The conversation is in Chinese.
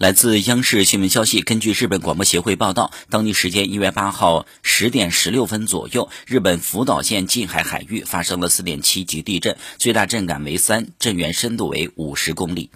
来自央视新闻消息根据日本广播协会报道当地时间一月八号十点十六分左右日本福岛县近海海域发生了四点七级地震最大震感为三震源深度为五十公里。